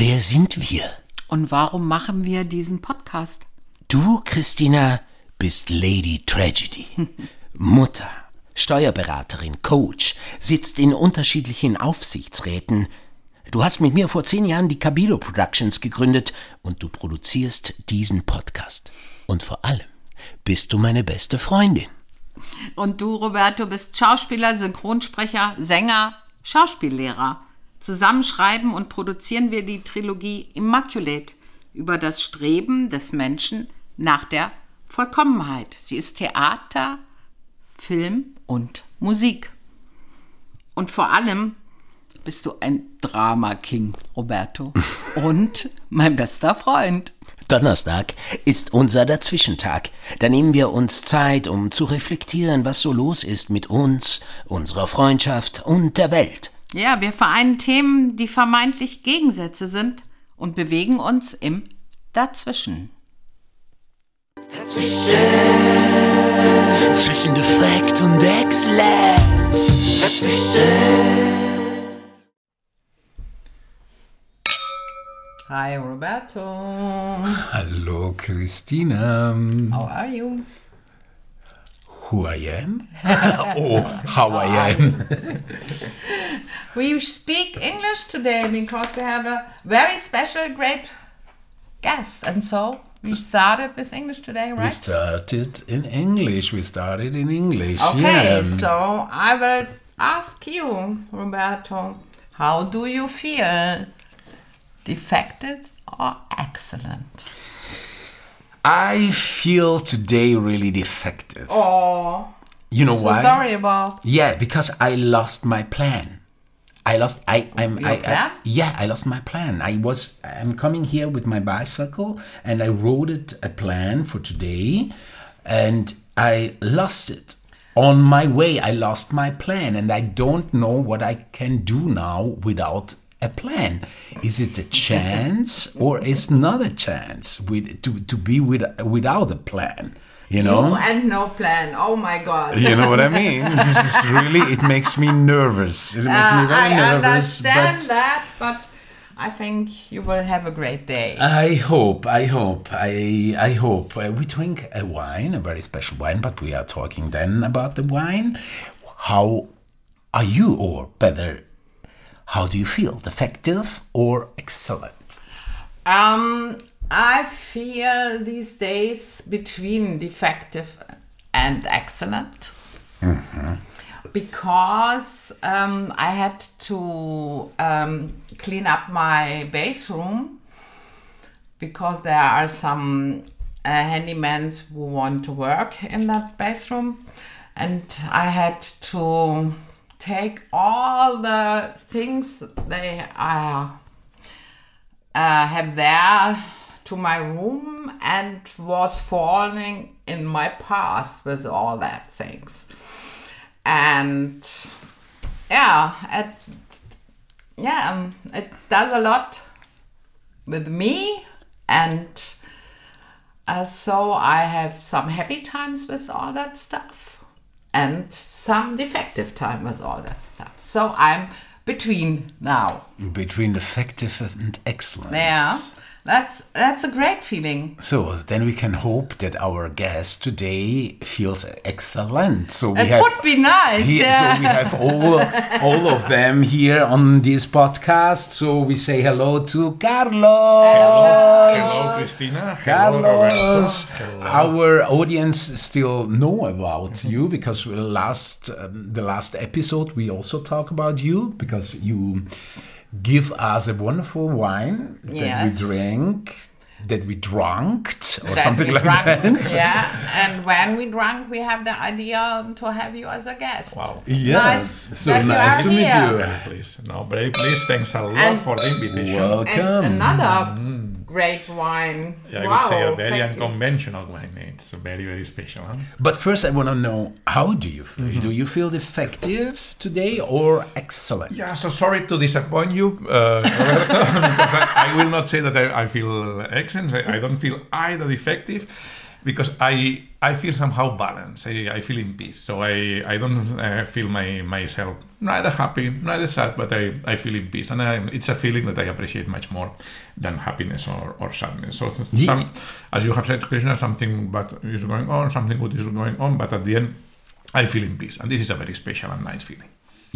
Wer sind wir? Und warum machen wir diesen Podcast? Du, Christina, bist Lady Tragedy. Mutter, Steuerberaterin, Coach, sitzt in unterschiedlichen Aufsichtsräten. Du hast mit mir vor zehn Jahren die Cabilo Productions gegründet und du produzierst diesen Podcast. Und vor allem bist du meine beste Freundin. Und du, Roberto, bist Schauspieler, Synchronsprecher, Sänger, Schauspiellehrer. Zusammen schreiben und produzieren wir die Trilogie Immaculate über das Streben des Menschen nach der Vollkommenheit. Sie ist Theater, Film und Musik. Und vor allem bist du ein Drama King, Roberto. Und mein bester Freund. Donnerstag ist unser Dazwischentag. Da nehmen wir uns Zeit, um zu reflektieren, was so los ist mit uns, unserer Freundschaft und der Welt. Ja, wir vereinen Themen, die vermeintlich Gegensätze sind und bewegen uns im Dazwischen. Zwischen Defekt und Exzellenz. Dazwischen. Hi, Roberto. Hallo Christina. How are you? Who I am? or how I am. We speak English today because we have a very special, great guest. And so we started with English today, right? We started in English. We started in English. Okay, yeah. so I will ask you, Roberto, how do you feel? Defected or excellent? I feel today really defective. Oh, you know so why? sorry about. Yeah, because I lost my plan. I lost. I. I'm. Your I, plan? I. Yeah, I lost my plan. I was. I'm coming here with my bicycle, and I wrote it a plan for today, and I lost it. On my way, I lost my plan, and I don't know what I can do now without a plan. Is it a chance or is not a chance with to to be with without a plan? You know. You and no plan. Oh my God. You know what I mean? This is really, it makes me nervous. It makes me Uh, very I nervous. understand But that, but I think you will have a great day. I hope, I hope, I, I hope. Uh, we drink a wine, a very special wine, but we are talking then about the wine. How are you, or better, how do you feel? Defective or excellent? Um, I feel these days between defective and excellent because um, I had to um, clean up my bathroom because there are some uh, handymans who want to work in that bathroom, and I had to take all the things they are uh, have there to my room and was falling in my past with all that things. And yeah it yeah um, it does a lot with me and uh, so i have some happy times with all that stuff and some defective time with all that stuff. So i'm between now. Between defective and excellent. yeah, that's that's a great feeling. So then we can hope that our guest today feels excellent. So we It have would be nice. Here, yeah. So we have all all of them here on this podcast. So we say hello to Carlos. Hello, Kristina. Hello, Roberto. Carlos, Hello. our audience still know about you because we last um, the last episode we also talk about you because you give us a wonderful wine that Yes. we drank, that we drunked or That something like drunk, that. Yeah, and when we drunk, we have the idea to have you as a guest. Wow. Yeah. Nice So nice are to meet you. Please. No, very please. Thanks a lot And- for the invitation. Welcome. And Welcome. another mm. Great wine. Yeah, I wow, would say a very thank you. unconventional wine. It's very, very special. Huh? But first, I want to know how do you feel? Do you feel effective today or excellent? Yeah, so sorry to disappoint you, uh, Roberto, because I, I will not say that I, I feel excellent. I, I don't feel either defective. Because I I feel somehow balanced. I, I feel in peace. So I I don't uh, feel my myself neither happy neither sad, but I, I feel in peace, and I, it's a feeling that I appreciate much more than happiness or, or sadness. So some, as you have said, Krishna, something bad is going on, something good is going on, but at the end, I feel in peace, and this is a very special and nice feeling.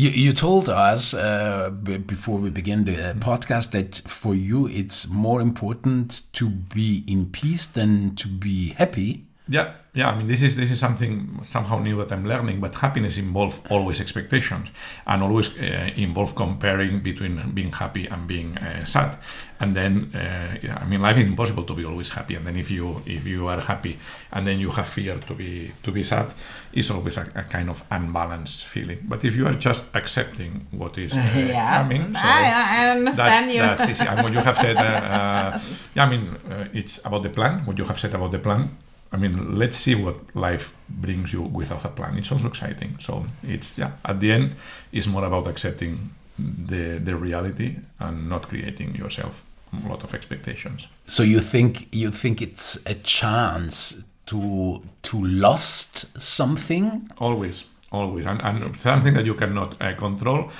You, you told us uh, before we begin the podcast that for you it's more important to be in peace than to be happy. Yeah, yeah. I mean, this is this is something somehow new that I'm learning. But happiness involves always expectations and always uh, involve comparing between being happy and being uh, sad. And then, uh, yeah, I mean, life is impossible to be always happy. And then if you if you are happy and then you have fear to be to be sad, it's always a, a kind of unbalanced feeling. But if you are just accepting what is uh, yeah, coming, so I, I understand that's, you. That's easy. And what you have said, uh, uh, yeah, I mean, uh, it's about the plan. What you have said about the plan. I mean, let's see what life brings you without a plan. It's also exciting. So it's yeah. At the end, it's more about accepting the the reality and not creating yourself a lot of expectations. So you think you think it's a chance to to lost something? Always, always, and, and something that you cannot uh, control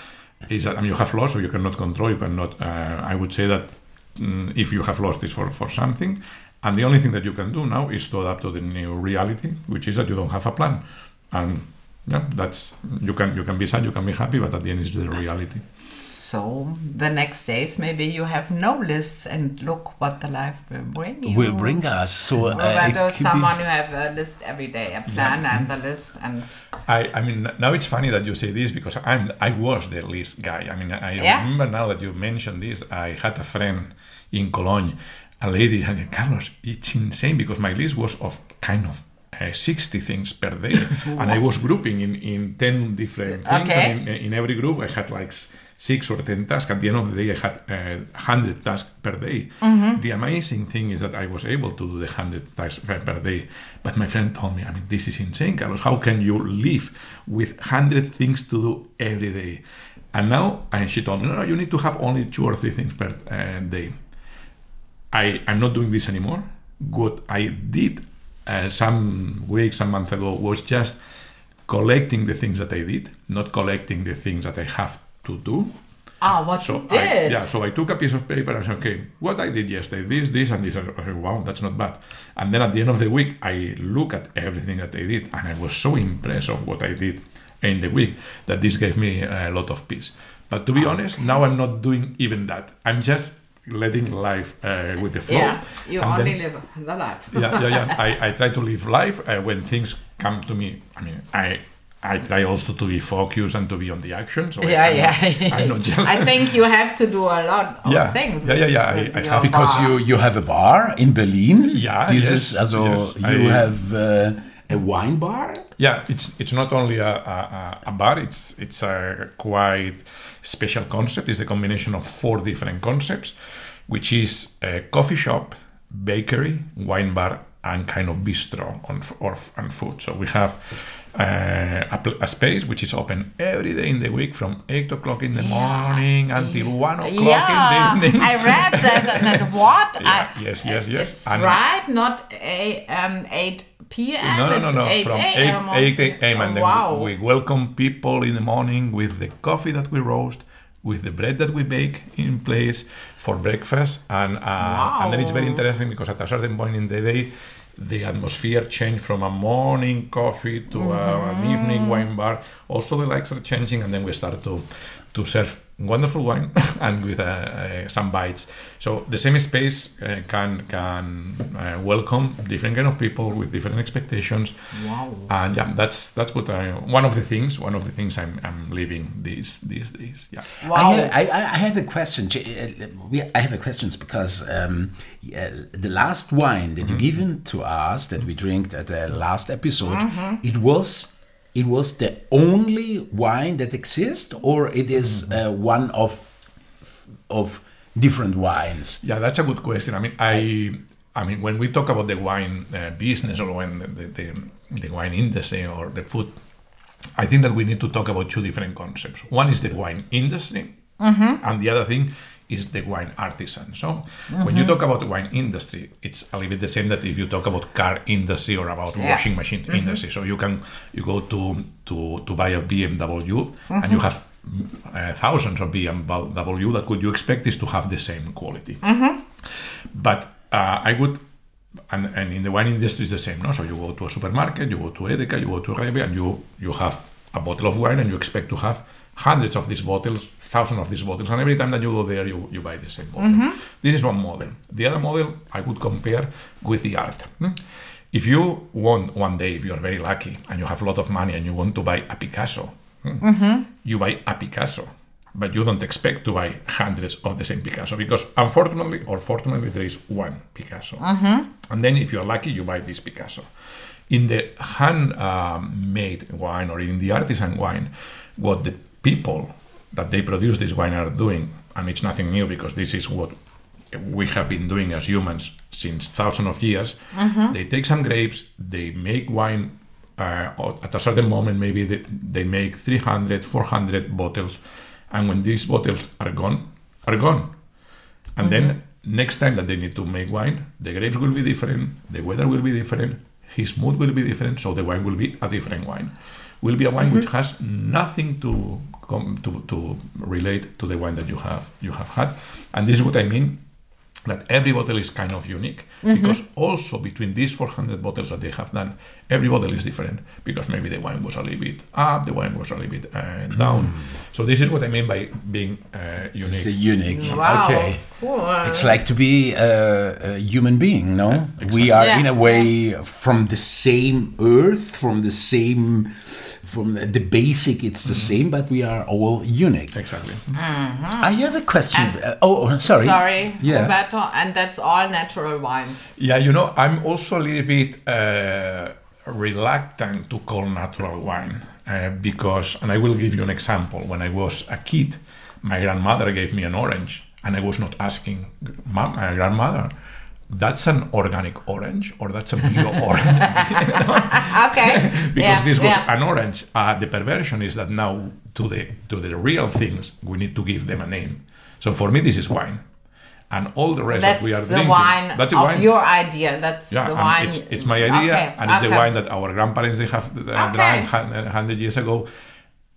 is that I mean you have lost, or you cannot control. You cannot. Uh, I would say that mm, if you have lost this for for something, and the only thing that you can do now is to adapt to the new reality, which is that you don't have a plan. And yeah, that's you can you can be sad, you can be happy, but at the end it's the reality. So the next days, maybe you have no lists, and look what the life will bring you. Will bring us. So uh, it Roberto, could be- someone who have a list every day, a plan and the list, and I, I mean now it's funny that you say this because I'm I was the list guy. I mean I Yeah. remember now that you mentioned this. I had a friend in Cologne, a lady, and Carlos, it's insane because my list was of kind of. Uh, 60 things per day. And I was grouping in, in 10 different things. Okay. and in, in every group I had like six or 10 tasks. At the end of the day I had uh, 100 tasks per day. The amazing thing is that I was able to do the 100 tasks per per day. But my friend told me I mean this is insane Carlos. How can you live with 100 things to do every day? And now and she told me no, no you need to have only two or three things per uh, day I, I'm not doing this anymore. What I did uh, some weeks, some months ago, was just collecting the things that I did, not collecting the things that I have to do. ah, what So you did. I, yeah, so I took a piece of paper and said, okay, what I did yesterday, this, this, and this. I said, wow, that's not bad. And then at the end of the week, I look at everything that I did, and I was so impressed of what I did in the week that this gave me a lot of peace. But to be honest, now I'm not doing even that. I'm just letting life uh, with the flow. yeah, you And only then- live the life. yeah, yeah, yeah. I, I try to live life uh, when things come to me. I mean, I I try also to be focused and to be on the action. So Yeah, I, I'm yeah. Not, I'm not just. I think you have to do a lot of Yeah. things. Yeah, yeah, yeah, I- I have- because bar. you you have a bar in Berlin. Yeah, this yes, is also yes, you I- have uh, a wine bar. Yeah, it's it's not only a, a, a- a bar. It's it's a quite special concept. It's the combination of four different concepts, which is a coffee shop, bakery, wine bar, and kind of bistro on or and food. So we have. Uh, a, a space which is open every day in the week from 8 o'clock in the morning until 1 o'clock yeah, in the evening. I read that. that what? Yeah, I, yes, yes, yes. It's And- right, not a, um, 8 p.m. No, no, no, no. 8 From 8, a.m. 8 and then wow. we, we welcome people in the morning with the coffee that we roast, with the bread that we bake in place for breakfast. And, uh, and then it's very interesting because at a certain point in the day, the atmosphere changed from a morning coffee to uh, an evening wine bar. Also, the lights are changing, and then we start to to serve wonderful wine and with uh, uh, some bites. So the same space uh, can can uh, welcome different kind of people with different expectations. Wow. And yeah, that's that's what I one of the things one of the things I'm I'm living these these days. Yeah. Wow. I, have, I, I have a question. We- I have a questions because um, the last wine that you given to us that we drank at the last episode, it was it was the only wine that exists, or it is uh, one of of different wines. Yeah, that's a good question. I mean, I, I mean, when we talk about the wine uh, business or when the, the, the, the wine industry or the food, I think that we need to talk about two different concepts. One is the wine industry, and the other thing is the wine artisan. So when you talk about the wine industry, it's a little bit the same that if you talk about car industry or about Yeah. washing machine industry. So you can you go to to to buy a BMW and you have uh, thousands of BMW that could you expect is to have the same quality. But uh, I would, and, and in the wine industry it's the same, no? So you go to a supermarket, you go to Edeka, you go to Rewe, and you you have a bottle of wine, and you expect to have hundreds of these bottles, thousands of these bottles, and every time that you go there, you, you buy the same bottle. This is one model. The other model I would compare with the art. hmm? If you want one day, if you are very lucky and you have a lot of money and you want to buy a Picasso, hmm, you buy a Picasso, but you don't expect to buy hundreds of the same Picasso because unfortunately or fortunately there is one Picasso. And then if you're lucky, you buy this Picasso. In the hand-made wine or in the artisan wine, what the people that they produce this wine are doing, and it's nothing new because this is what we have been doing as humans since thousands of years. Mm-hmm. They take some grapes, they make wine. Uh, at a certain moment, maybe they, they make 300, 400 bottles, and when these bottles are gone, are gone. And then mm-hmm. next time that they need to make wine, the grapes will be different, the weather will be different, his mood will be different, so the wine will be a different wine. Will be a wine mm-hmm. which has nothing to to, to relate to the wine that you have you have had. And this is what I mean that every bottle is kind of unique because also between these 400 bottles that they have done, every bottle is different because maybe the wine was a little bit up, the wine was a little bit uh, down. So this is what I mean by being uh, It's unique. unique. Wow. Okay. Cool. It's like to be a, a human being, no? We are Yeah. in a way from the same earth, from the same, from the, the basic. It's the same, but we are all unique. Exactly. I have a question. Uh, oh, oh, sorry. Sorry, Yeah. Roberto, and that's all natural wines. Yeah, you know, I'm also a little bit uh, reluctant to call natural wine uh, because, and I will give you an example. When I was a kid, my grandmother gave me an orange, and I was not asking, my uh, grandmother, that's an organic orange or that's a bio orange? Okay. because Yeah, this was yeah. an orange. Uh, the perversion is that now to the to the real things we need to give them a name. So for me, this is wine, and all the rest That's that we are the drinking. wine that's a of wine. your idea. That's Yeah, the wine. it's, it's my idea, Okay, and it's the wine that our grandparents they have uh, Okay. drank uh, hundred years ago.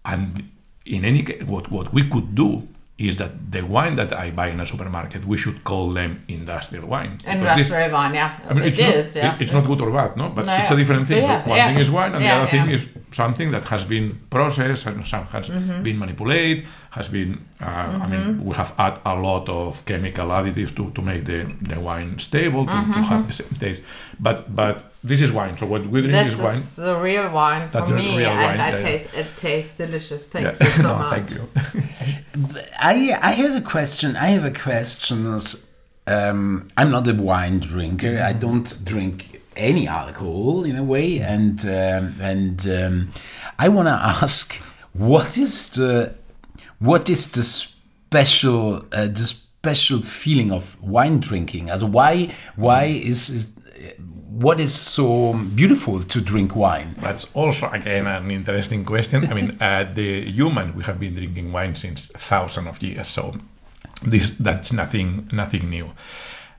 And in any case, what what we could do is that the wine that I buy in a supermarket, we should call them industrial wine. Industrial wine, yeah. I mean, it it's not, yeah. it- it's not good or bad, no? But No, it's a different thing. Yeah, one yeah. thing is wine, and Yeah, the other thing is something that has been processed and some has Mm-hmm. been manipulated, has been. Uh, I mean, we have add a lot of chemical additives to, to make the, the wine stable to, to Mm-hmm. have the same taste. But but this is wine. So what we drink That's is wine. is the real wine for That's me, real and wine, I yeah, yeah. taste it tastes delicious. Thank Yeah. you so no, much. thank you. I I have a question. I have a question. Um, I'm not a wine drinker. I don't drink any alcohol in a way, and um, and um, I want to ask, what is the what is the special uh, the special feeling of wine drinking? As why why is, is what is so beautiful to drink wine? That's also again an interesting question. I mean, uh, the human we have been drinking wine since thousands of years, so this that's nothing nothing new.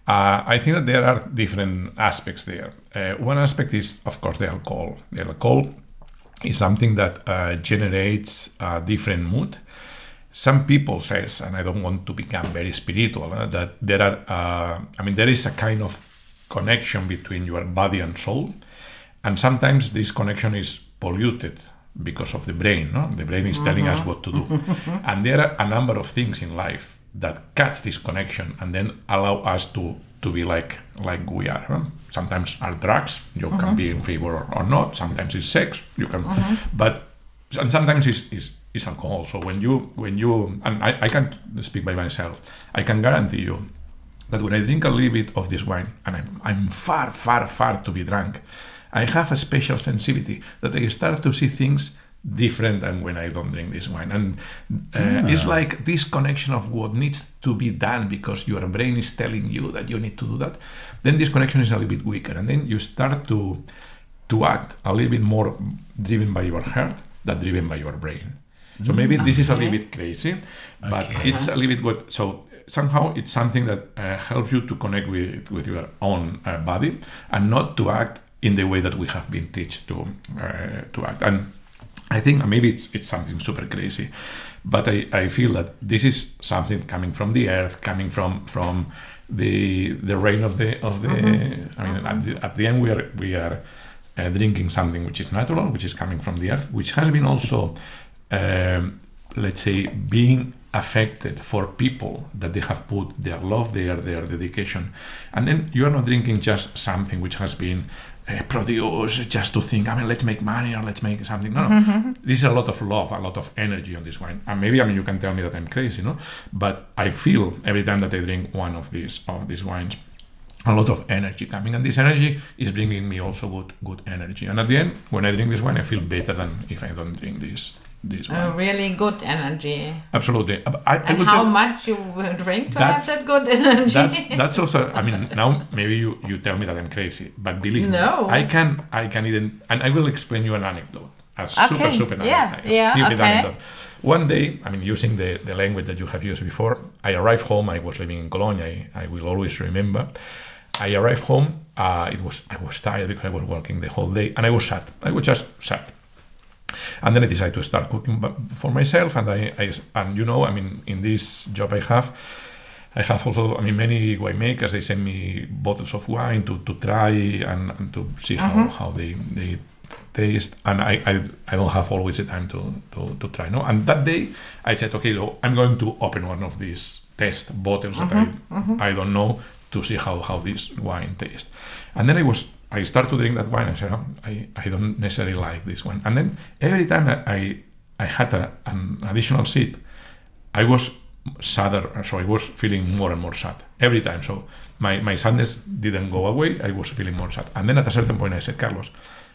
Uh, I think that there are different aspects there. Uh, one aspect is, of course, the alcohol. The alcohol is something that uh, generates a different mood. Some people says, and I don't want to become very spiritual, uh, that there are. Uh, I mean, there is a kind of connection between your body and soul, and sometimes this connection is polluted because of the brain. No? The brain is telling us mm-hmm. what to do, and there are a number of things in life that cuts this connection and then allow us to to be like like we are. huh? Sometimes are drugs. You can be in mm-hmm. favor or, or not. Sometimes it's sex. You can, mm-hmm. but and sometimes it's, it's, it's alcohol. So when you when you and I, I can speak by myself, I can guarantee you that when I drink a little bit of this wine and I'm, I'm far, far, far to be drunk, I have a special sensitivity that I start to see things different than when I don't drink this wine. And uh, it's like this connection of what needs to be done because your brain is telling you that you need to do that. Then this connection is a little bit weaker, and then you start to to act a little bit more driven by your heart than driven by your brain. So maybe this is a little bit crazy, but it's a little bit what. So somehow it's something that uh, helps you to connect with with your own uh, body and not to act in the way that we have been taught to uh, to act. And I think maybe it's it's something super crazy, but I, I feel that this is something coming from the earth, coming from from the the rain of the of the. I mean, at, the, at the end we are we are uh, drinking something which is natural, which is coming from the earth, which has been also, um, let's say, being affected for people that they have put their love there, their dedication, and then you are not drinking just something which has been uh, produced just to think, I mean, let's make money or let's make something. No, no, this is a lot of love, a lot of energy on this wine, and maybe I mean you can tell me that I'm crazy, no, but I feel every time that I drink one of these of these wines a lot of energy coming. And this energy is bringing me also good good energy. And at the end when i drink this wine i feel better than if i don't drink this this wine A really good energy. absolutely I, And how tell- much you will drink to That's- have that good energy? that's that's also i mean now maybe you you tell me that i'm crazy but believe No. me i can i can even and i will explain you an anecdote a super Okay, super yeah, anecdote, yeah, stupid okay. anecdote one day i mean using the, the language that you have used before i arrived home i was living in cologne i, I will always remember i arrived home uh, it was i was tired because i was working the whole day and i was sad i was just sad and then I decided to start cooking for myself. And I, I, and you know, I mean, in this job I have, I have also, I mean, many winemakers. They send me bottles of wine to, to try and, and to see how, mm-hmm. how they they taste. And I, I I don't have always the time to to, to try. No, and that day I said, okay, so I'm going to open one of these test bottles that I mm-hmm. Mm-hmm. I don't know to see how how this wine tastes. And then I was I start to drink that wine. I said, oh, I, I don't necessarily like this one. And then every time I I, I had a, an additional sip, I was sadder. So I was feeling more and more sad every time. So my, my sadness didn't go away. I was feeling more sad. And then at a certain point, I said, Carlos,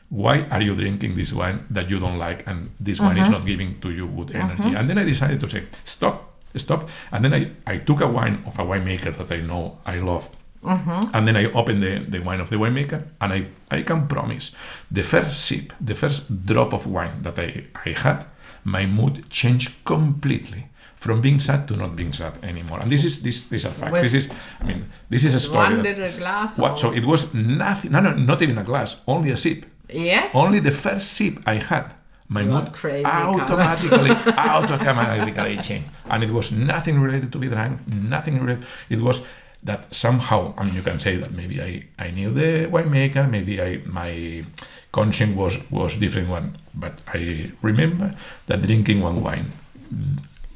why are you drinking this wine that you don't like and this wine is uh-huh. not giving to you good uh-huh. energy? And then I decided to say, stop, stop. And then I, I took a wine of a winemaker that I know I love. Mm-hmm. And then I opened the, the wine of the winemaker, and I, I can promise the first sip, the first drop of wine that I, I had, my mood changed completely from being sad to not being sad anymore. And this is this these are facts. With- this is I mean this is a story. One little glass. what, so it was nothing. No, no, not even a glass. Only a sip. yes. Only the first sip I had, my mood crazy, automatically, automatically changed. And it was nothing related to be drunk, nothing related. It was that somehow, I mean, you can say that maybe I, I knew the winemaker, maybe I my conscience was, was different one. But I remember that drinking one wine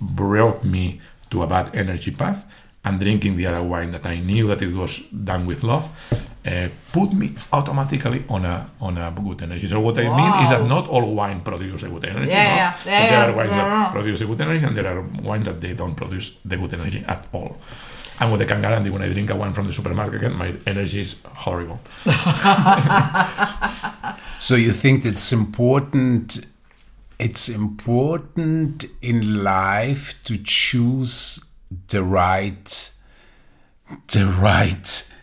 brought me to a bad energy path and drinking the other wine that I knew that it was done with love uh, put me automatically on a on a good energy. So what I mean is that not all wine produce a good energy. Yeah, no? yeah, so yeah, there are wines No, that produce a good energy and there are wines that they don't produce the good energy at all. And what I can guarantee when I drink a wine from the supermarket, my energy is horrible. So you think it's important it's important in life to choose the right the right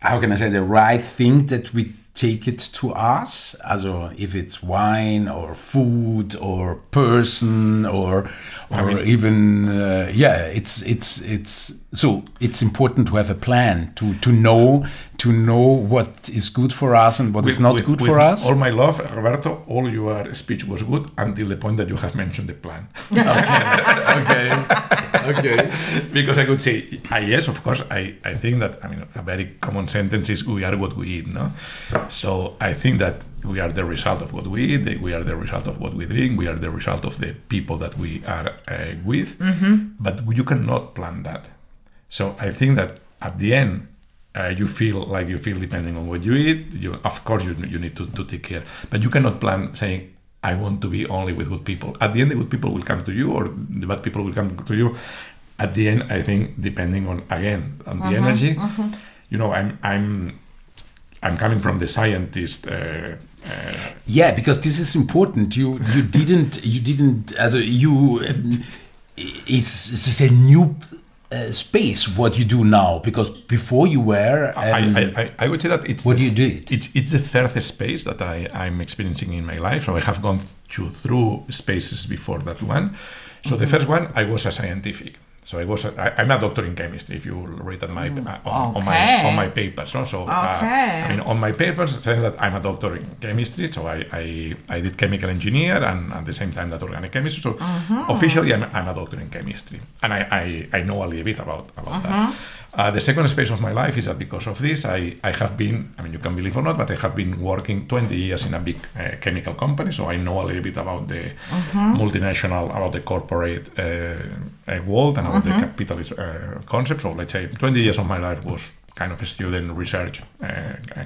how can I say the right thing that we take it to us also if it's wine or food or person or or even uh, yeah it's it's it's so it's important to have a plan to to know to know what is good for us and what is With- not with- good with for us All my love, Roberto, all your speech was good until the point that you have mentioned the plan. okay okay because I could say, ah, yes, of course, I, I think that, I mean, a very common sentence is we are what we eat, no? So I think that we are the result of what we eat, that we are the result of what we drink, we are the result of the people that we are uh, with, but you cannot plan that. So I think that at the end, uh, you feel like you feel depending on what you eat. You, of course, you, you need to, to take care, but you cannot plan saying, I want to be only with good people. At the end, the good people will come to you, or the bad people will come to you. At the end, I think depending on again on the energy, you know, I'm I'm I'm coming from the scientist. Uh, uh, Yeah, because this is important. You you didn't you didn't also you um, is is a new uh, space what you do now because before you were um, I, I, I, would say that it's What the- do you do? It's it's the third space that I I'm experiencing in my life. So I have gone through through spaces before that one. So Mm-hmm. the first one I was a scientific. So I was a, I, I'm a doctor in chemistry. If you read at my uh, on, on my on my papers, no? so uh, I mean on my papers it says that I'm a doctor in chemistry. So I I, I did chemical engineer and at the same time that organic chemistry. So officially I'm, I'm a doctor in chemistry, and I, I, I know a little bit about about that. Uh, the second space of my life is that because of this, I, I have been, I mean, you can believe or not, but I have been working 20 years in a big uh, chemical company. So I know a little bit about the multinational, about the corporate uh, uh, world and about the capitalist uh, concept. So let's say 20 years of my life was kind of a student research uh, uh,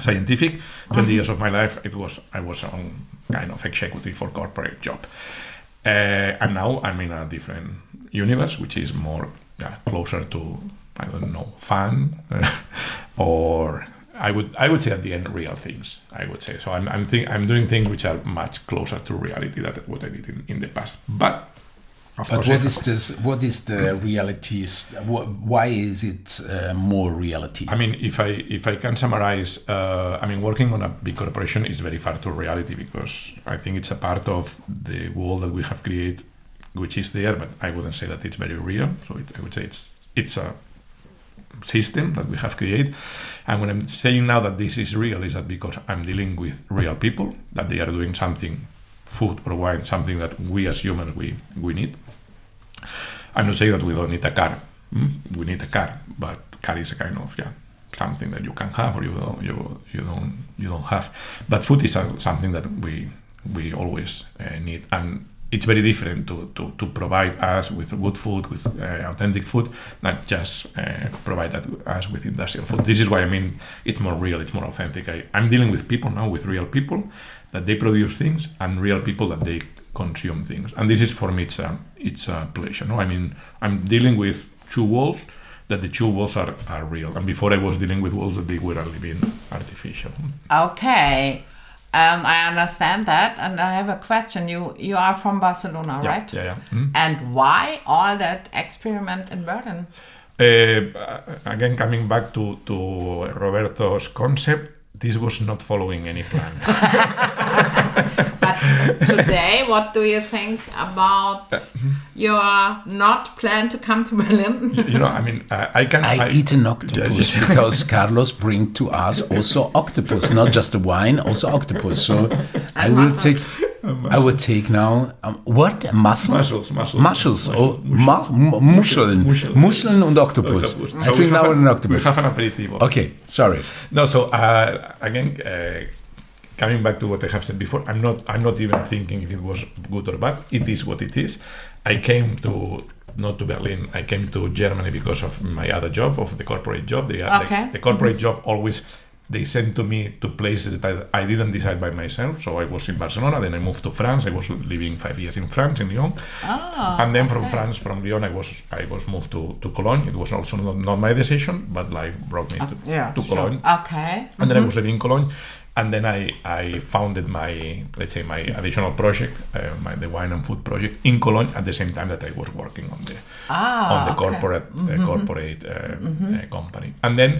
scientific. 20 years of my life, it was I was on kind of executive for corporate job. Uh, and now I'm in a different universe, which is more yeah, closer to I don't know fun or I would I would say at the end real things. I would say so. I'm I'm, think, I'm doing things which are much closer to reality than what I did in, in the past. But of But what is this? What is the reality? Why is it uh, more reality? I mean, if I if I can summarize, uh, I mean, working on a big corporation is very far to reality because I think it's a part of the world that we have created, which is there, but I wouldn't say that it's very real. So it, I would say it's it's a system that we have created. And when I'm saying now that this is real, is that because I'm dealing with real people that they are doing something, food or wine, something that we as humans we we need. I'm not saying that we don't need a car. mm? We need a car, but car is a kind of yeah something that you can have or you don't you, you don't you don't have. But food is a, something that we we always uh, need, and it's very different to, to, to provide us with good food, with uh, authentic food, not just uh, provide that us with industrial food. This is why I mean it's more real, it's more authentic. I, I'm dealing with people now, with real people that they produce things, and real people that they consume things. And this is for me, it's a it's a pleasure. No, I mean I'm dealing with two walls that the two walls are, are real. And before I was dealing with walls that they were living artificial. Okay. Um, I understand that, and I have a question. You you are from Barcelona, Yeah, right? yeah, yeah. Mm. And why all that experiment in Berlin? Uh, again, coming back to, to Roberto's concept, this was not following any plan. But today, what do you think about your not plan to come to Berlin? you know, I mean, I, I can. I, eat an octopus yes. because Carlos bring to us also octopus, not just the wine, also octopus. So I will take. I will take now um, what mussel? Mussels, mussels. mussels, oh, Mussels. mu- mu- Muscheln, Muscheln. Muscheln und Octopus. Octopus. I So drink now a- an octopus. We have an aperitivo. Okay, sorry. No, so uh, again, uh, coming back to what I have said before, I'm not. I'm not even thinking if it was good or bad. It is what it is. I came to not to Berlin. I came to Germany because of my other job, of the corporate job. The, the- Okay. the, corporate mm-hmm. job always they sent to me to places that I, I didn't decide by myself. So I was in Barcelona, then I moved to France. I was living five years in France, in Lyon. Ah, and then from France, from Lyon, I was I was moved to, to Cologne. It was also not, not my decision, but life brought me uh, to, yeah, to sure. Cologne. Okay. And then I mm-hmm. was living in Cologne. And then I, I founded my, let's say, my additional project, uh, my, the wine and food project in Cologne at the same time that I was working on the, Ah, on the okay. corporate, uh, corporate uh, uh, company. And then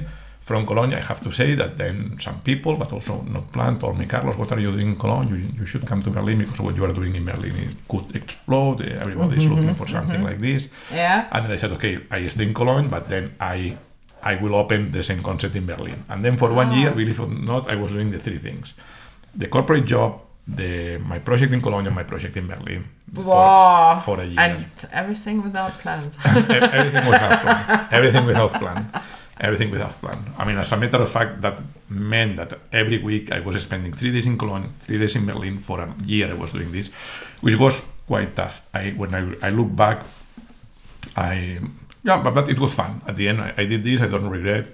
from Cologne, I have to say that then some people, but also not planned, told me, Carlos, what are you doing in Cologne? You, you should come to Berlin because what you are doing in Berlin it could explode. Uh, Everybody is looking for something like this. Yeah. And then I said, okay, I stay in Cologne, but then I I will open the same concept in Berlin. And then for one ah. year, believe it or not, I was doing the three things: the corporate job, the my project in Cologne, and my project in Berlin. for- Wow. For, a year. And everything without plans. Everything without plan. Everything without plan. Everything without plan. I mean, as a matter of fact, that meant that every week I was spending three days in Cologne, three days in Berlin. For a year, I was doing this, which was quite tough. I when I, I look back, I yeah, but, but it was fun. At the end, I, I did this. I don't regret.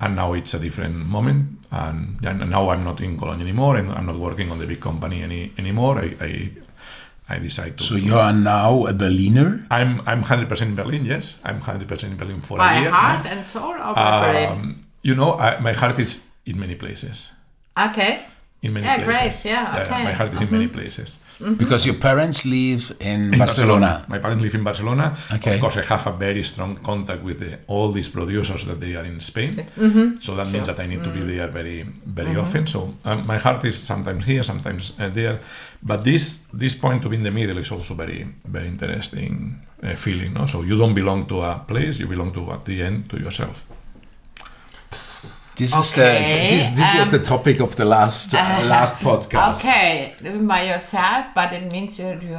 And now it's a different moment. And, and now I'm not in Cologne anymore, and I'm not working on the big company any anymore. I I, I decide to. So you are now a Berliner. I'm I'm hundred percent in Berlin. Yes, I'm hundred percent in Berlin for by a year. heart and soul or by brain? Um, you know, I, my heart is in many places. Okay. In many Yeah, great. places. Yeah, okay. my heart is in many places. Because your parents live in, In Barcelona. My parents live in Barcelona. Okay. Of course, I have a very strong contact with the, all these producers that they are in Spain. So that means that I need to be there very, very often. So um, my heart is sometimes here, sometimes uh, there. But this this point to be in the middle is also very, very interesting uh, feeling. No? So you don't belong to a place; you belong to at the end to yourself. This is the this, this was um, the topic of the last uh, last podcast. Okay, living by yourself, but it means you you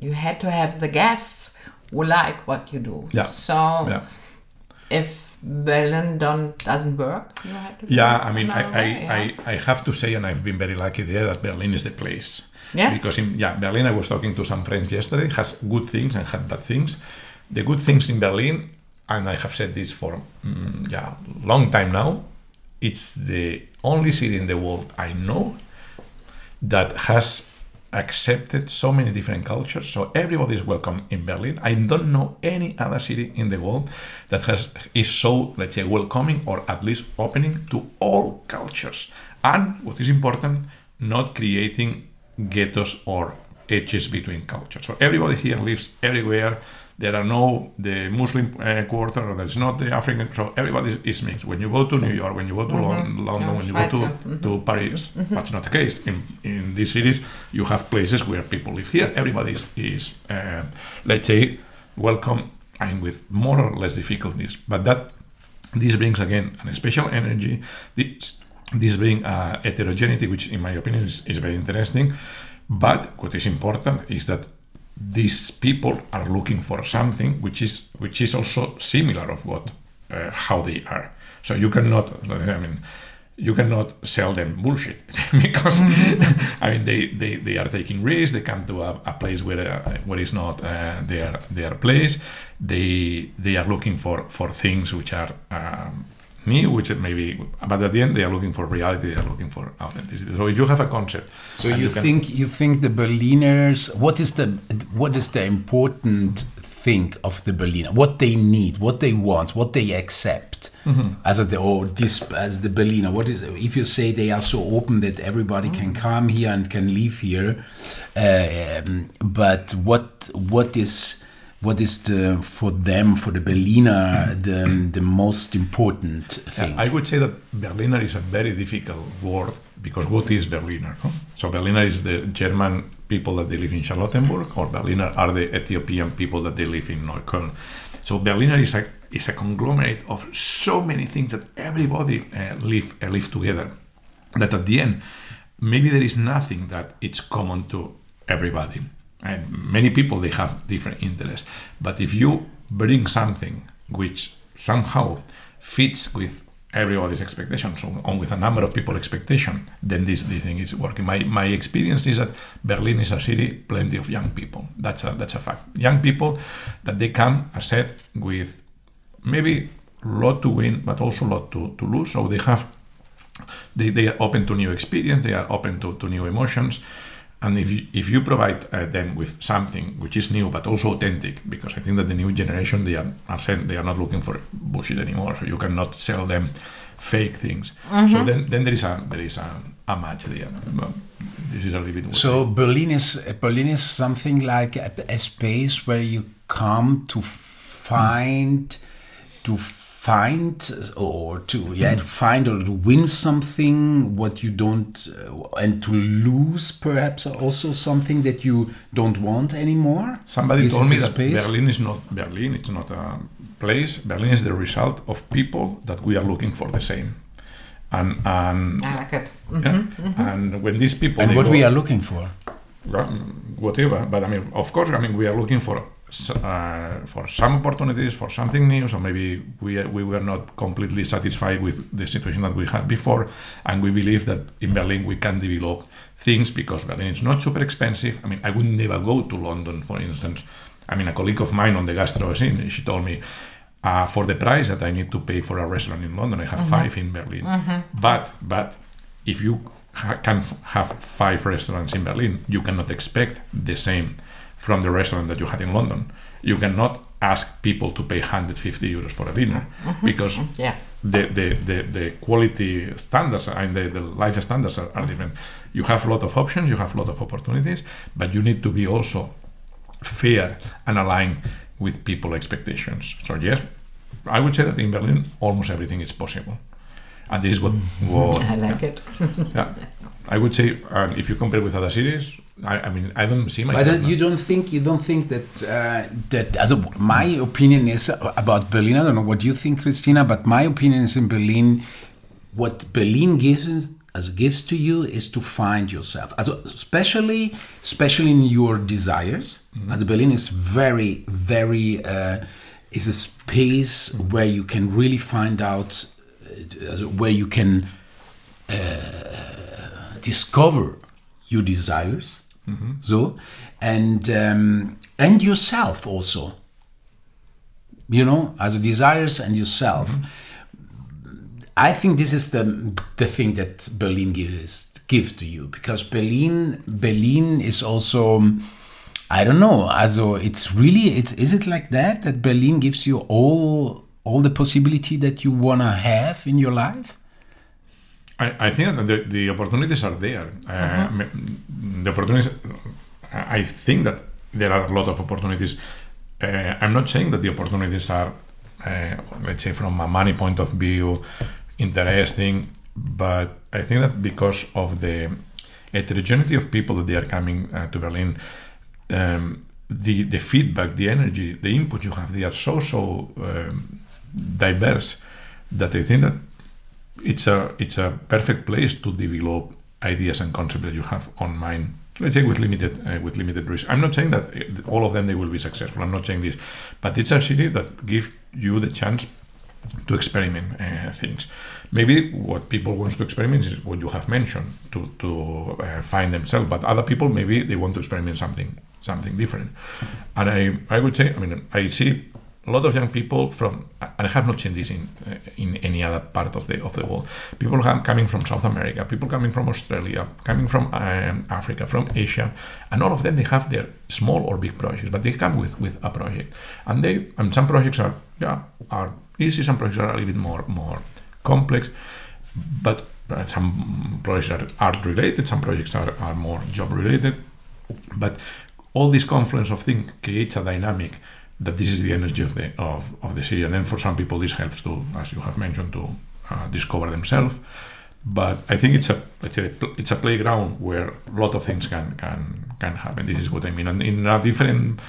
you had to have the guests who like what you do. Yeah. So Yeah. if Berlin don't doesn't work, you had to. Yeah, I mean, I, way, yeah. I, I, I have to say, and I've been very lucky there, that Berlin is the place. Yeah. Because in yeah, Berlin, I was talking to some friends yesterday, has good things and had bad things. The good things in Berlin, and I have said this for mm, yeah, long time now, it's the only city in the world I know that has accepted so many different cultures. So everybody is welcome in Berlin. I don't know any other city in the world that has is so let's say welcoming or at least opening to all cultures. And what is important, not creating ghettos or edges between cultures. So everybody here lives everywhere. There are no the Muslim uh, quarter, or there's not the African. So everybody is, mixed. When you go to New York, when you go to Lon- London, when you go to, to Paris, that's not the case. In in these cities, you have places where people live here. Everybody is, is uh, let's say, welcome and with more or less difficulties. But that this brings again a special energy. This this brings uh, heterogeneity, which in my opinion is, is very interesting. But what is important is that these people are looking for something which is which is also similar of what uh, how they are. So you cannot, I mean, you cannot sell them bullshit because I mean they, they, they are taking risks. They come to a, a place where uh, where is not uh, their their place. They they are looking for for things which are. Um, new, which it may be, but at the end they are looking for reality. They are looking for authenticity. So if you have a concept, So you can- think you think the Berliners? What is the what is the important thing of the Berliner? What they need, what they want, what they accept mm-hmm. as a the or this as the Berliner? What is if you say they are so open that everybody can mm. come here and can live here? Uh, um, but what what is what is the for them for the Berliner the the most important thing? I would say that Berliner is a very difficult word because what is Berliner? no? So Berliner is the German people that they live in Charlottenburg, or Berliner are the Ethiopian people that they live in Neukölln. So Berliner is a is a conglomerate of so many things that everybody uh, live uh, live together. That at the end, maybe there is nothing that it's common to everybody. And many people they have different interests. But if you bring something which somehow fits with everybody's expectations or with a number of people expectation, then this, this thing is working. My my experience is that Berlin is a city plenty of young people. That's a that's a fact. Young people that they come, I said, with maybe lot to win, but also lot to, to lose. So they have they, they are open to new experience they are open to, to new emotions and if you, if you provide uh, them with something which is new but also authentic because i think that the new generation they are, are saying they are not looking for bullshit anymore so you cannot sell them fake things. So then, then there is a there is a, a match there. But this is a little bit what So Berlin is Berlin is something like a, a space where you come to find to find or to yeah to find or to win something what you don't uh, and to lose perhaps also something that you don't want anymore. Somebody Is told me that space? Berlin is not Berlin. It's not a place. Berlin is the result of people that we are looking for the same, and and I like it. yeah, and when these people And what go- we are looking for. whatever. But I mean, of course, I mean we are looking for s- uh, for some opportunities, for something new. So maybe we we were not completely satisfied with the situation that we had before, and we believe that in Berlin we can develop things because Berlin is not super expensive. I mean, I would never go to London, for instance. I mean, a colleague of mine on the gastro scene, she told me. Uh, for the price that I need to pay for a restaurant in London, I have five in Berlin. But but if you ha- can f- have five restaurants in Berlin, you cannot expect the same from the restaurant that you had in London. you cannot ask people to pay 150 euros for a dinner mm-hmm. Mm-hmm. because Yeah. the, the, the, the quality standards and the, the life standards are, are mm-hmm. different. You have a lot of options, you have a lot of opportunities, but you need to be also fair and aligned with people expectations. So yes, I would say that in Berlin almost everything is possible. And this is what, what I like it. yeah, I would say uh, if you compare with other cities, I, I mean I don't see But uh, you don't think you don't think that uh, that as my opinion is about Berlin. I don't know what you think, Kristina, but my opinion is in Berlin. What Berlin gives as gives to you is to find yourself, as especially especially in your desires. As Berlin is very very uh, is a space where you can really find out uh, where you can discover your desires so and um, and yourself also. You know as desires and yourself. I think this is the the thing that berlin gives gives to you because berlin berlin is also i don't know also it's really it's is it like that that berlin gives you all all the possibility that you want to have in your life I, I think that the, the opportunities are there. Uh, m- The opportunities, I think that there are a lot of opportunities. Uh, I'm not saying that the opportunities are, uh, let's say, from a money point of view, interesting, but I think that because of the heterogeneity of people that they are coming uh, to Berlin, um, the the feedback, the energy, the input you have, they are so so um, diverse that I think that it's a it's a perfect place to develop ideas and concepts that you have on mind. Let's say with limited uh, with limited risk. I'm not saying that uh, all of them they will be successful. I'm not saying this, but it's a city that gives you the chance to experiment uh, things. Maybe what people want to experiment is what you have mentioned to to uh, find themselves, but other people maybe they want to experiment something something different. And I I would say I mean I see a lot of young people from and I have not seen this in in any other part of the of the world. People coming from South America, people coming from Australia, coming from um, Africa, from Asia, and all of them they have their small or big projects, but they come with with a project, and they and some projects are yeah are easy, some projects are a little bit more more complex, but uh, some projects are art related, some projects are, are more job related, but all this confluence of things creates a dynamic that this is the energy of the of, of the city. And then for some people this helps to as you have mentioned to uh, discover themselves. But I think it's a let's say it's a playground where a lot of things can can can happen. This is what I mean. And in a different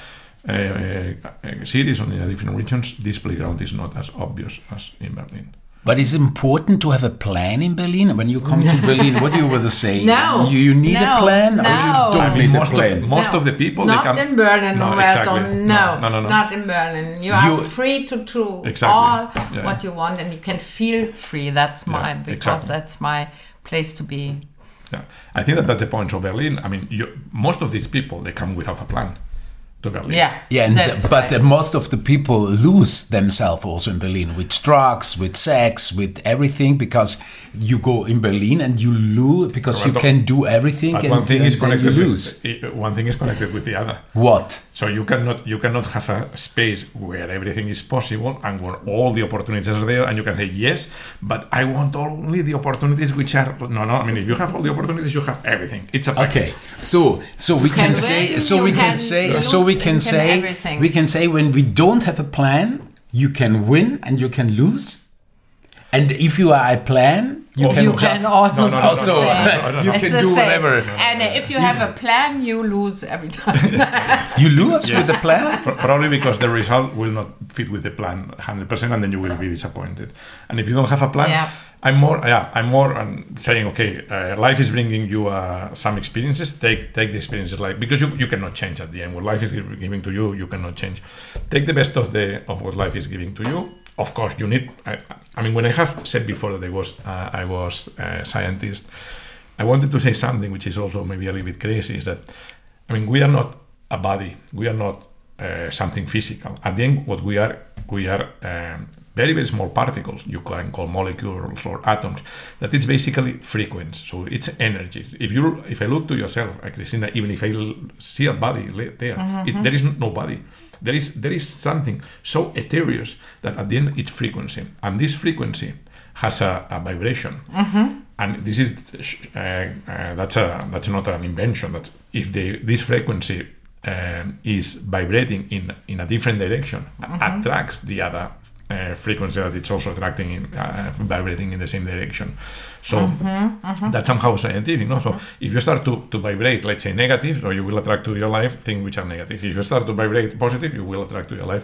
uh, uh, cities or in a different regions this playground is not as obvious as in Berlin But it's important to have a plan in Berlin. When you come to Berlin, what do you want to say? No. You, you need a No. plan or you don't I mean, need a most plan? of, most No. of the people not they come in Berlin, no, Roberto. exactly. No, no, no, no. not in Berlin. You are You- free to do Exactly. all Yeah. what you want, and you can feel free. That's my Yeah, because exactly. that's my place to be. Yeah, I think that that's the point. of Berlin, I mean, you, most of these people they come without a plan to Berlin. Yeah, Yeah, and that's but right. uh, most of the people lose themselves also in Berlin with drugs, with sex, with everything because you go in Berlin and you lose because you can do everything But and, one thing and is then you connected. lose. With, i- one thing is connected with the other. What? So you cannot you cannot have a space where everything is possible and where all the opportunities are there, and you can say yes, but I want only the opportunities which are no no. I mean, if you have all the opportunities, you have everything. It's a package. Okay, so so we can, can say so we can, can say lose, so we can can say everything. we can say when we don't have a plan, you can win and you can lose, and if you are a plan, you can you just can also, No, no, also you. It's can do same. whatever And if you have a plan, you lose every time. you lose with the plan. Probably because the result will not fit with the plan 100%, and then you will be disappointed. And if you don't have a plan, Yeah. I'm more, yeah, I'm more um, saying, okay, uh, life is bringing you uh, some experiences. Take take the experiences, like because you, you cannot change at the end. What life is giving to you, you cannot change. Take the best of the of what life is giving to you. Of course, you need. I, I mean, when I have said before that I was uh, I was a scientist, I wanted to say something which is also maybe a little bit crazy. Is that I mean, we are not a body. We are not uh, something physical. At the end, what we are, we are um, very very small particles you can call molecules or atoms that it's basically frequency. So it's energy. If you if i look to yourself uh, Kristina even if I see a body there it, there is no body there is there is something so ethereal that at the end it's frequency. And this frequency has a, a vibration. And this is uh, uh, that's a that's not an invention. That's if the this frequency um, is vibrating in in a different direction attracts the other uh, frequency that it's also attracting in uh, vibrating in the same direction. So that's somehow scientific no? So if you start to, to vibrate let's say negative so you will attract to your life things which are negative. If you start to vibrate positive you will attract to your life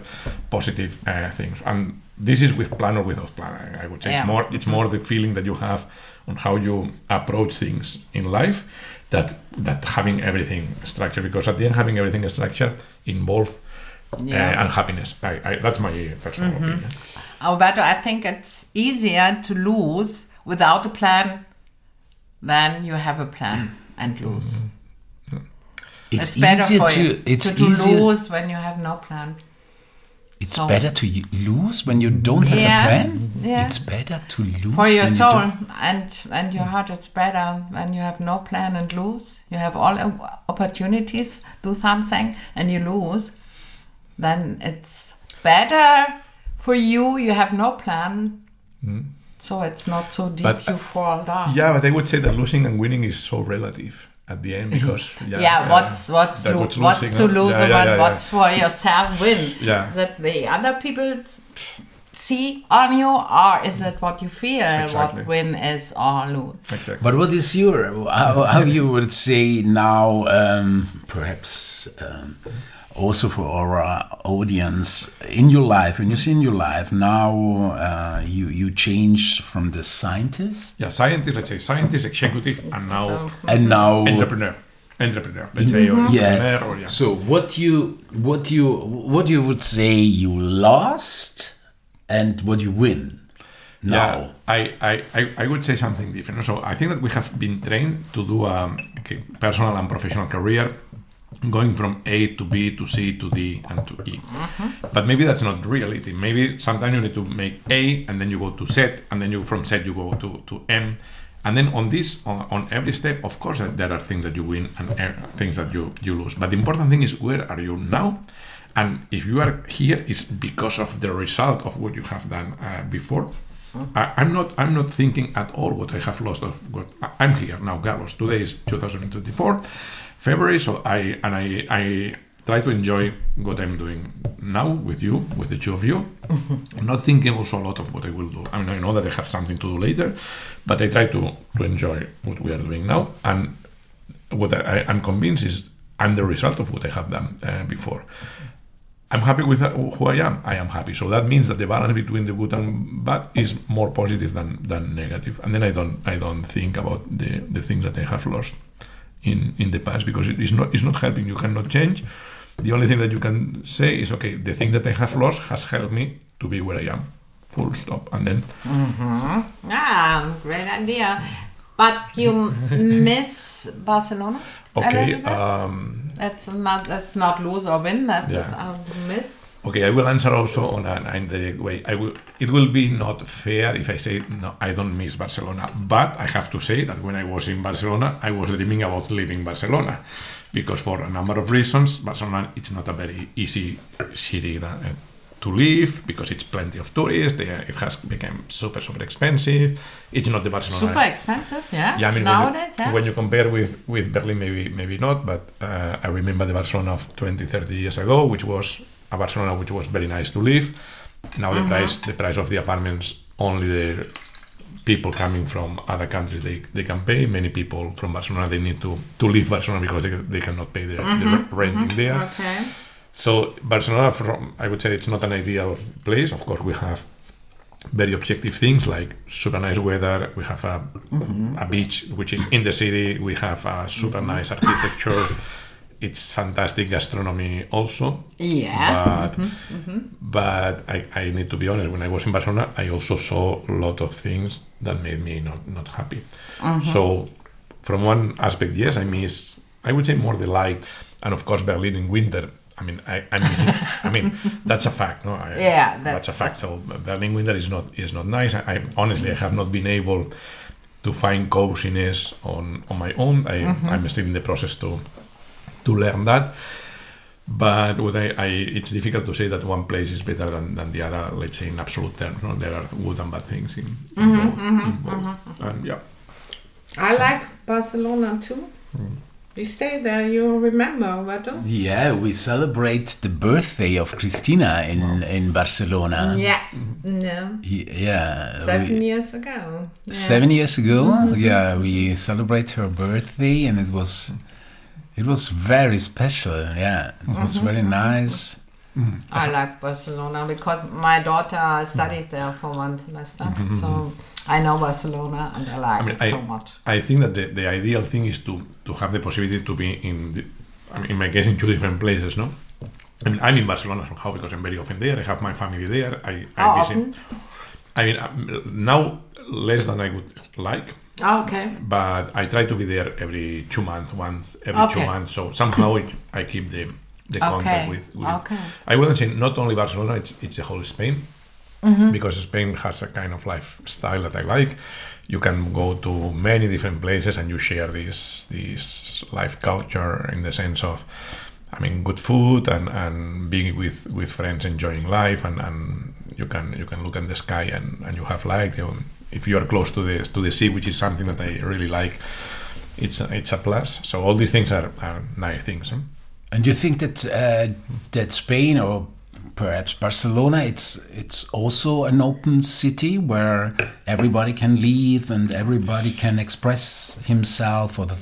positive uh, things. And this is with plan or without plan I- would say. Yeah. it's more it's more the feeling that you have on how you approach things in life that that having everything structured because at the end having everything structured involve Yeah. uh, unhappiness I, I, that's my uh, personal mm-hmm. opinion Alberto, I think it's easier to lose without a plan than you have a plan mm. and lose. Mm-hmm. It's, It's, better easier for to you it's to, to easier lose when you have no plan. it's so- better to lose when you don't have Yeah, a plan. yeah. It's better to lose For your when you soul and and your heart, it's better when you have no plan and lose. You have all o- opportunities, do something, and you lose. Then it's better for you. You have no plan, so it's not so deep. But, you fall down. yeah but i would say that losing and winning is so relative at the end because yeah, yeah, what's what's lo- what's what's to lose Yeah, and yeah, what- yeah, yeah. what's for yourself win Yeah. that the other people see on you or is it what you feel Exactly. what win is or lose exactly But what is your how, how you would say now? Um, perhaps um, also for our uh, audience in your life, when you see in your life now, uh, you you change from the scientist yeah scientist let's say scientist executive and now and now entrepreneur entrepreneur let's say or yeah. entrepreneur or yeah So what you what you what you would say you lost and what you win now. Yeah, I, I, I, I would say something different. So I think that we have been trained to do a personal and professional career going from A to B to C to D and to E. But maybe that's not reality. Maybe sometimes you need to make A and then you go to Z and then you from Z you go to, to M. And then on this, on, on every step, of course, there are things that you win and er- things that you, you lose. But the important thing is where are you now? And if you are here, it's because of the result of what you have done uh, before. I, I'm not. I'm not thinking at all what I have lost. Of what I'm here now, Carlos. Today is 2024, February. So I and I I try to enjoy what I'm doing now with you, with the two of you. I'm not thinking also a lot of what I will do. I mean, I know that I have something to do later, but I try to to enjoy what we are doing now. And what I, I'm convinced is I'm the result of what I have done uh, before. I'm happy with uh, who I am. I am happy. So that means that the balance between the good and bad is more positive than, than negative. And then I don't I don't think about the, the things that I have lost in, in the past because it is not it's not helping. You cannot change. The only thing that you can say is okay, the thing that I have lost has helped me to be where I am. Full stop. And then ah great idea but you miss barcelona okay, um, that's not that's not lose or win that's Yeah. a miss Okay, I will answer also on an indirect way. I will. It will be not fair if I say no. I don't miss Barcelona, but I have to say that when I was in Barcelona, I was dreaming about leaving Barcelona, because for a number of reasons, Barcelona it's not a very easy city that, uh, to live because it's plenty of tourists. They, it has become super super expensive. It's not the Barcelona. super expensive yeah, Yeah, I mean, nowadays when, you, yeah when you compare with, with Berlin, maybe maybe not, but uh, I remember the Barcelona of 20, 30 years ago, which was a Barcelona which was very nice to live. Now the uh-huh. price the price of the apartments only the people coming from other countries they, they can pay. Many people from Barcelona they need to, to leave Barcelona because they, they cannot pay the, the mm-hmm. rent in mm-hmm. there. okay So Barcelona, from I would say it's not an ideal place. Of course, we have very objective things like super nice weather. We have a, mm-hmm. a beach which is in the city. We have a super nice architecture. It's fantastic gastronomy also. yeah But mm-hmm, mm-hmm. but I, I need to be honest. When I was in Barcelona, I also saw a lot of things that made me not not happy. Uh-huh. So from one aspect, yes, I miss. I would say more the light, and of course Berlin in winter. I mean, I, I mean, I mean, that's a fact, no? I, Yeah, that's, a fact. So Berlin winter is not is not nice. I, I honestly I have not been able to find coziness on on my own. I, Mm-hmm. I'm still in the process to to learn that. But what I, I, it's difficult to say that one place is better than, than the other. Let's say in absolute terms, no? there are good and bad things in, in Mm-hmm, both. in mm-hmm, both. Mm-hmm. And yeah, I like Barcelona too. Mm. You stay there, you remember, Roberto? Yeah, we celebrate the birthday of Kristina in, in Barcelona. Yeah. Mm-hmm. No. Yeah. Seven we- years ago. Yeah. seven years ago yeah we celebrate her birthday and it was it was very special yeah it was mm-hmm. very nice mm-hmm. I like Barcelona because my daughter studied there for one semester. Mm-hmm. So I know Barcelona and I like I mean, it I, so much. I think that the, the ideal thing is to, to have the possibility to be in, the, I mean, in my case, in two different places, no? I mean, I'm in Barcelona somehow because I'm very often there. I have my family there. I, I How visit. often? I mean, um, now less than I would like, Oh, okay. but I try to be there every two months, once every two months. So somehow it, I keep the the contact with, with. okay. I wouldn't say not only Barcelona; it's it's the whole Spain, Mm-hmm. because Spain has a kind of lifestyle that I like. You can go to many different places and you share this this life culture in the sense of. I mean, good food and, and being with, with friends, enjoying life, and, and you can you can look at the sky and, and you have light. You, if you are close to the to the sea, which is something that I really like, it's a, it's a plus. So all these things are, are nice things. Huh? and you think that uh, that spain or perhaps barcelona it's it's also an open city where everybody can leave and everybody can express himself or the,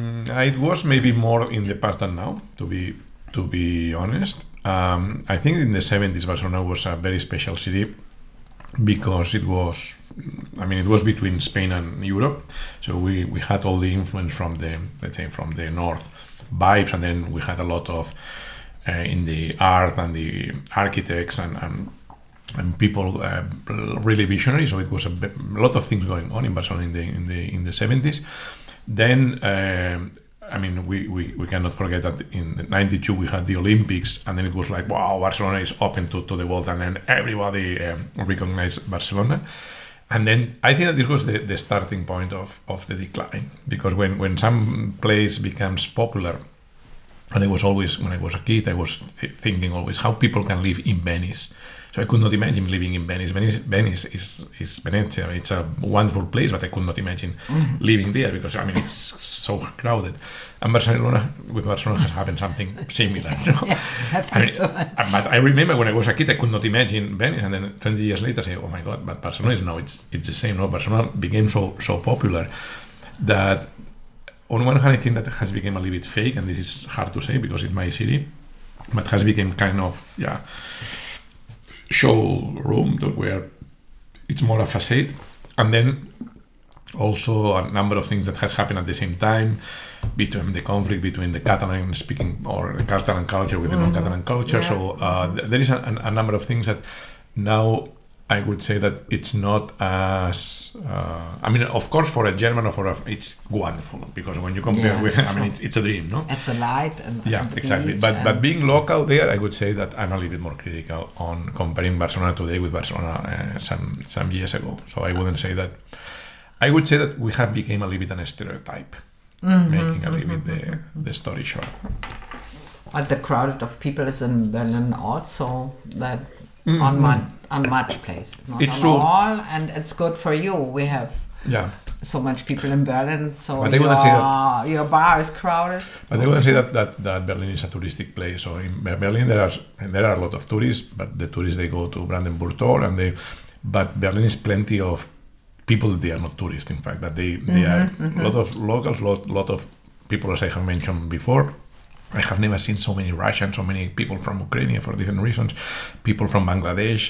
Mm, it was maybe more in the past than now, to be to be honest. Um, I think in the 70s Barcelona was a very special city because it was I mean it was between Spain and Europe so we, we had all the influence from the let's say from the north vibes and then we had a lot of uh, in the art and the architects and, and and people uh, really visionary. So it was a, bit- a lot of things going on in Barcelona in the in the in the seventies. Then um I mean we, we, we cannot forget that in '92 we had the Olympics, and then it was like wow, Barcelona is open to, to the world, and then everybody um, recognized Barcelona. And then I think that this was the, the starting point of, of the decline because when, when some place becomes popular and I was always, when I was a kid, I was th- thinking always how people can live in Venice. So I could not imagine living in Venice. Venice, Venice is, is Venezia. It's a wonderful place, but I could not imagine living there because, I mean, it's so crowded. And Barcelona, with Barcelona has happened something similar. you know? I I mean, so. Uh, but I remember when I was a kid, I could not imagine Venice, and then 20 years later, I say, "Oh my God!" But Barcelona is now it's it's the same. No, Barcelona became so so popular that on one hand, I think that has become a little bit fake, and this is hard to say because it's my city, but has become kind of yeah showroom that where it's more a facade, and then also a number of things that has happened at the same time between the conflict between the Catalan speaking or the Catalan culture with the non-Catalan culture. Yeah. So uh, th- there is a, a number of things that now I would say that it's not as. Uh, I mean, of course, for a German or for a, it's wonderful because when you compare Yeah, with, I mean, it's, it's a dream, no? It's a light and Yeah, and exactly. But but being local there, I would say that I'm a little bit more critical on comparing Barcelona today with Barcelona uh, some some years ago. So I wouldn't say that. I would say that we have become a little bit an stereotype, Mm-hmm, making a little bit the, the story short. But the crowd of people is in Berlin also that Mm, on much on much place, not It's on true. all, and it's good for you. We have Yeah, so much people in Berlin, so But your, say that- your bar is crowded. but I wouldn't say that, that, that Berlin is a touristic place. So in Berlin there are there are a lot of tourists, but the tourists they go to Brandenburg Tor and they, but Berlin is plenty of people they are not tourists. In fact, that they they mm-hmm, are a lot of locals, lot lot of people as I have mentioned before. I have never seen so many Russians, so many people from Ukraine for different reasons, people from Bangladesh,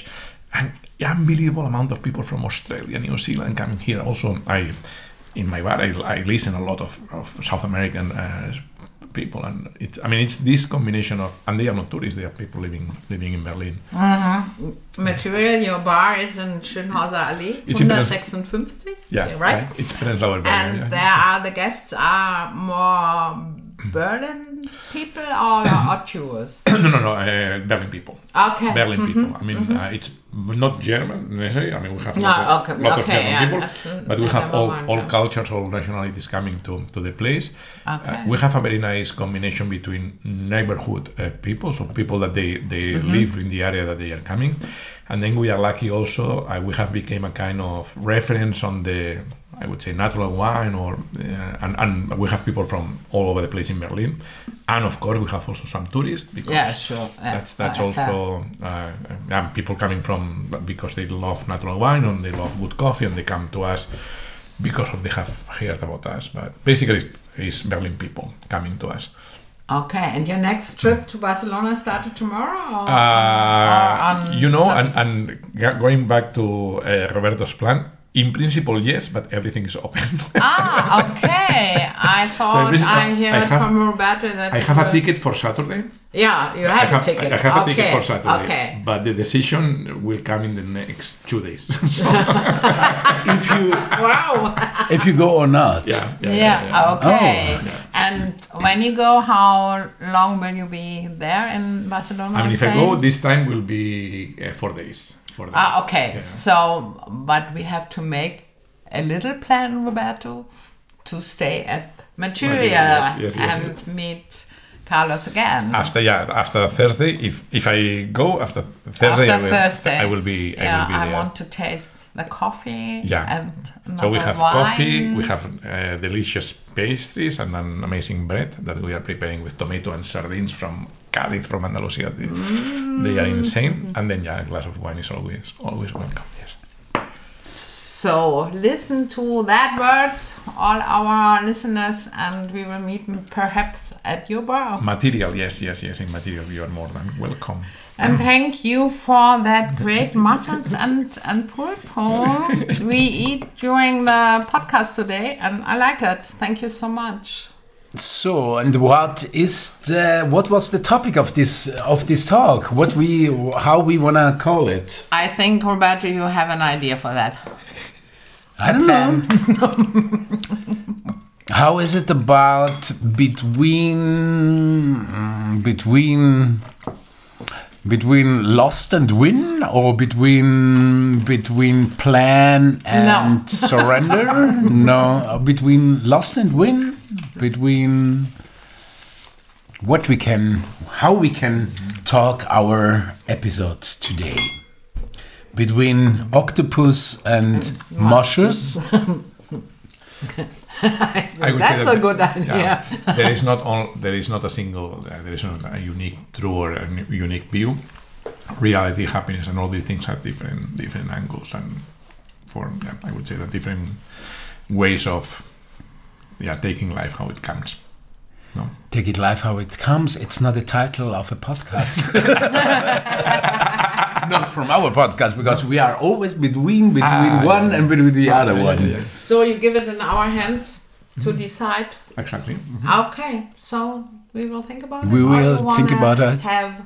and unbelievable amount of people from Australia, New Zealand coming here. Also, I in my bar I, I listen a lot of, of South American uh, people, and it. I mean, it's this combination of, and they are not tourists; they are people living living in Berlin. Material, your bar is in Schönhauser Allee, It's 156. Yeah, right. It's Prenzlauer Berg. And yeah. there are the guests are more Berlin people or, tourists? no, no, no, uh, Berlin people. Okay. Berlin people. I mean, uh, it's not German necessarily. I mean, we have No, lot, okay, lot of German yeah, people, uh, but we have all, one, all cultures, all nationalities coming to, to the place. Okay. Uh, we have a very nice combination between neighborhood uh, people, so people that they, they Mm-hmm. live in the area that they are coming, and then we are lucky also. Uh, we have become a kind of reference on the I would say natural wine, or uh, and, and we have people from all over the place in Berlin, and of course we have also some tourists because Yeah, sure. That's that's also uh, people coming from because they love natural wine and they love good coffee and they come to us because of they have heard about us. But basically, it's, it's Berlin people coming to us. Okay, and your next trip to Barcelona started tomorrow? Or, Uh, or you know, and, and going back to uh, Roberto's plan, in principle, yes, but everything is open. ah, okay. I thought basically, I I heard have- from Roberto that I have a were- ticket for Saturday. Yeah, you I have, have, a ticket. I have okay. a ticket for Saturday, Okay. but the decision will come in the next two days. so, if you Wow. if you go or not. yeah, yeah, yeah, yeah, yeah. okay. Oh. And when you go, how long will you be there in Barcelona? I mean, if I go this time, will be uh, four days. Four days. Ah, okay. Yeah. So, but we have to make a little plan, Roberto, to stay at Material yes, yes, yes, and meet Carlos again. After yeah, after Thursday, if if I go after Thursday, After I will, Thursday. I will be. I yeah, will be I want to taste the coffee. Yeah. And So we have wine. coffee, we have uh, delicious pastries, and an amazing bread that we are preparing with tomato and sardines from Cádiz, from Andalusia. They, they are insane. And then yeah, a glass of wine is always always welcome. Yes. So listen to that words, all our listeners, and we will meet perhaps at your bar. Material, yes, yes, yes. In material, you are more than welcome. And mm. thank you for that great mussels and, and pulpo we eat during the podcast today, and I like it. Thank you so much. So, and what is the what was the topic of this of this talk? What we how we wanna call it? I think, Roberto, you have an idea for that. I don't know. How is it about between mm, between between lost and win or between between plan and No. surrender? no, between lost and win, between what we can how we can talk our episodes today. Between octopus and mushrooms. I would say That's that- a good idea. Yeah, there is not all. There is not a single. Uh, there is not a unique true or a n- unique view. Reality, happiness, and all these things have different different angles and for yeah, I would say that different ways of yeah taking life how it comes. No. Take it life how it comes. It's not the title of a podcast. not from our podcast because we are always between between Ah, one yeah. and between the Ah, other yeah, one. yeah, yeah. So you give it in our hands to Mm-hmm. decide. Exactly. Okay, so we will think about it. We will think about it. Have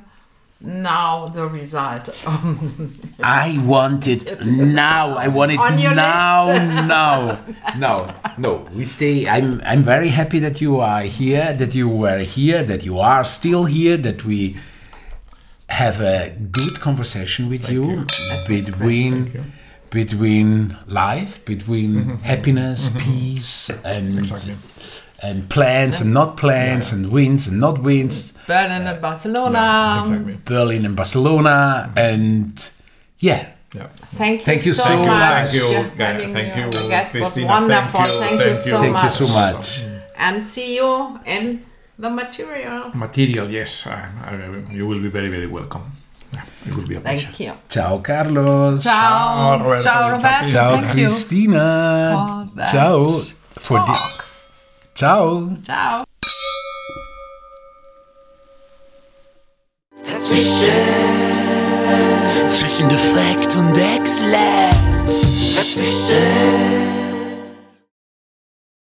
now the result. I want it now. I want it On your now, now. No, no. We stay. I'm. I'm very happy that you are here. That you were here. That you are still here. That we have a good conversation with you, you. between you. between life, between mm-hmm. happiness, mm-hmm. peace, and Exactly. and plans and not plans, and wins and not wins. Berlin and uh, Barcelona. Exactly. Berlin and Barcelona, mm-hmm. and yeah. Yeah. Thank you, Thank you so, so much. much. Thank you. Yeah, Yeah, thank you you, as a guest was Kristina. Thank you. Thank so much. you so much. Mm. And see you in the material. Material, yes. Uh, I- you will be very very welcome. It will be a pleasure. Thank you. Ciao, Carlos. Ciao. Roberto. Ciao, Ciao, Roberto. Ciao, Thank you. Kristina. For Ciao. For the, talk. ciao. Ciao. Zwischen Defekt und Exzellenz. Dazwischen.